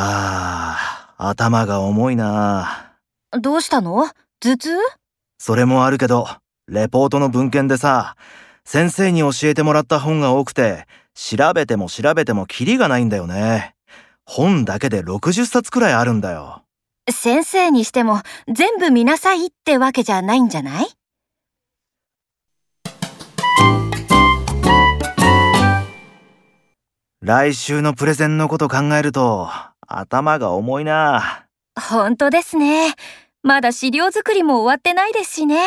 ああ、頭が重いな。どうしたの？頭痛？それもあるけど、レポートの文献でさ、先生に教えてもらった本が多くて、調べても調べてもキリがないんだよね。本だけで60冊くらいあるんだよ。先生にしても全部見なさいってわけじゃないんじゃない？来週のプレゼンのこと考えると、頭が重いな。本当ですね。まだ資料作りも終わってないですしね。